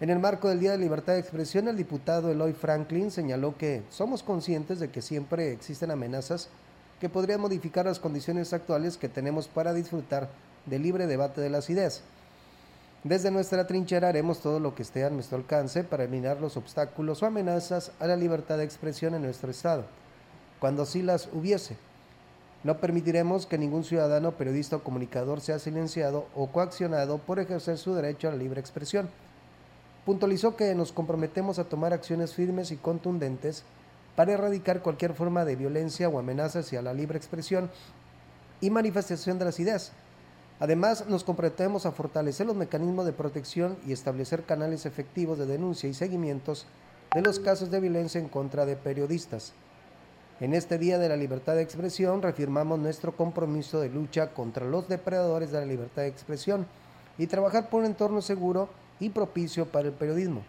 En el marco del Día de Libertad de Expresión, el diputado Eloy Franklin señaló que somos conscientes de que siempre existen amenazas que podrían modificar las condiciones actuales que tenemos para disfrutar del libre debate de las ideas. Desde nuestra trinchera haremos todo lo que esté a nuestro alcance para eliminar los obstáculos o amenazas a la libertad de expresión en nuestro Estado, cuando sí las hubiese no permitiremos que ningún ciudadano, periodista o comunicador sea silenciado o coaccionado por ejercer su derecho a la libre expresión. Puntualizó que nos comprometemos a tomar acciones firmes y contundentes para erradicar cualquier forma de violencia o amenaza hacia la libre expresión y manifestación de las ideas. Además, nos comprometemos a fortalecer los mecanismos de protección y establecer canales efectivos de denuncia y seguimientos de los casos de violencia en contra de periodistas. En este Día de la Libertad de Expresión reafirmamos nuestro compromiso de lucha contra los depredadores de la libertad de expresión y trabajar por un entorno seguro y propicio para el periodismo.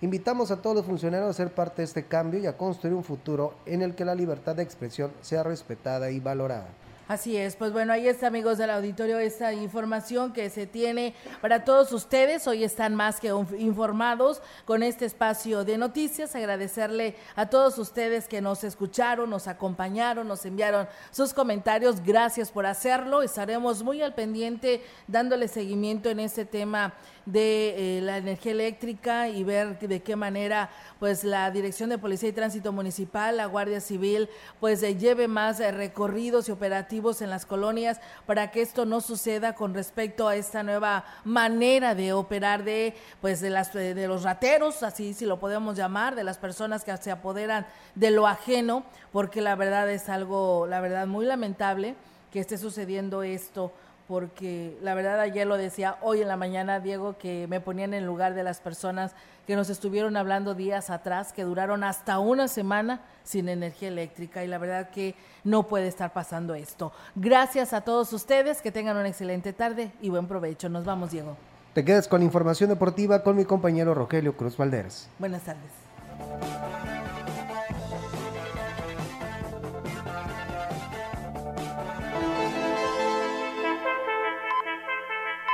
Invitamos a todos los funcionarios a ser parte de este cambio y a construir un futuro en el que la libertad de expresión sea respetada y valorada. Así es, pues bueno, ahí está amigos del auditorio esta información que se tiene para todos ustedes. Hoy están más que informados con este espacio de noticias. Agradecerle a todos ustedes que nos escucharon, nos acompañaron, nos enviaron sus comentarios. Gracias por hacerlo. Estaremos muy al pendiente dándole seguimiento en este tema de eh, la energía eléctrica y ver de qué manera pues la Dirección de Policía y Tránsito Municipal, la Guardia Civil, pues eh, lleve más eh, recorridos y operativos en las colonias para que esto no suceda con respecto a esta nueva manera de operar de pues de las de los rateros, así si lo podemos llamar, de las personas que se apoderan de lo ajeno, porque la verdad es algo, la verdad muy lamentable que esté sucediendo esto porque la verdad ayer lo decía hoy en la mañana, Diego, que me ponían en lugar de las personas que nos estuvieron hablando días atrás, que duraron hasta una semana sin energía eléctrica y la verdad que no puede estar pasando esto. Gracias a todos ustedes, que tengan una excelente tarde y buen provecho. Nos vamos, Diego. Te quedas con información deportiva con mi compañero Rogelio Cruz Valderas. Buenas tardes.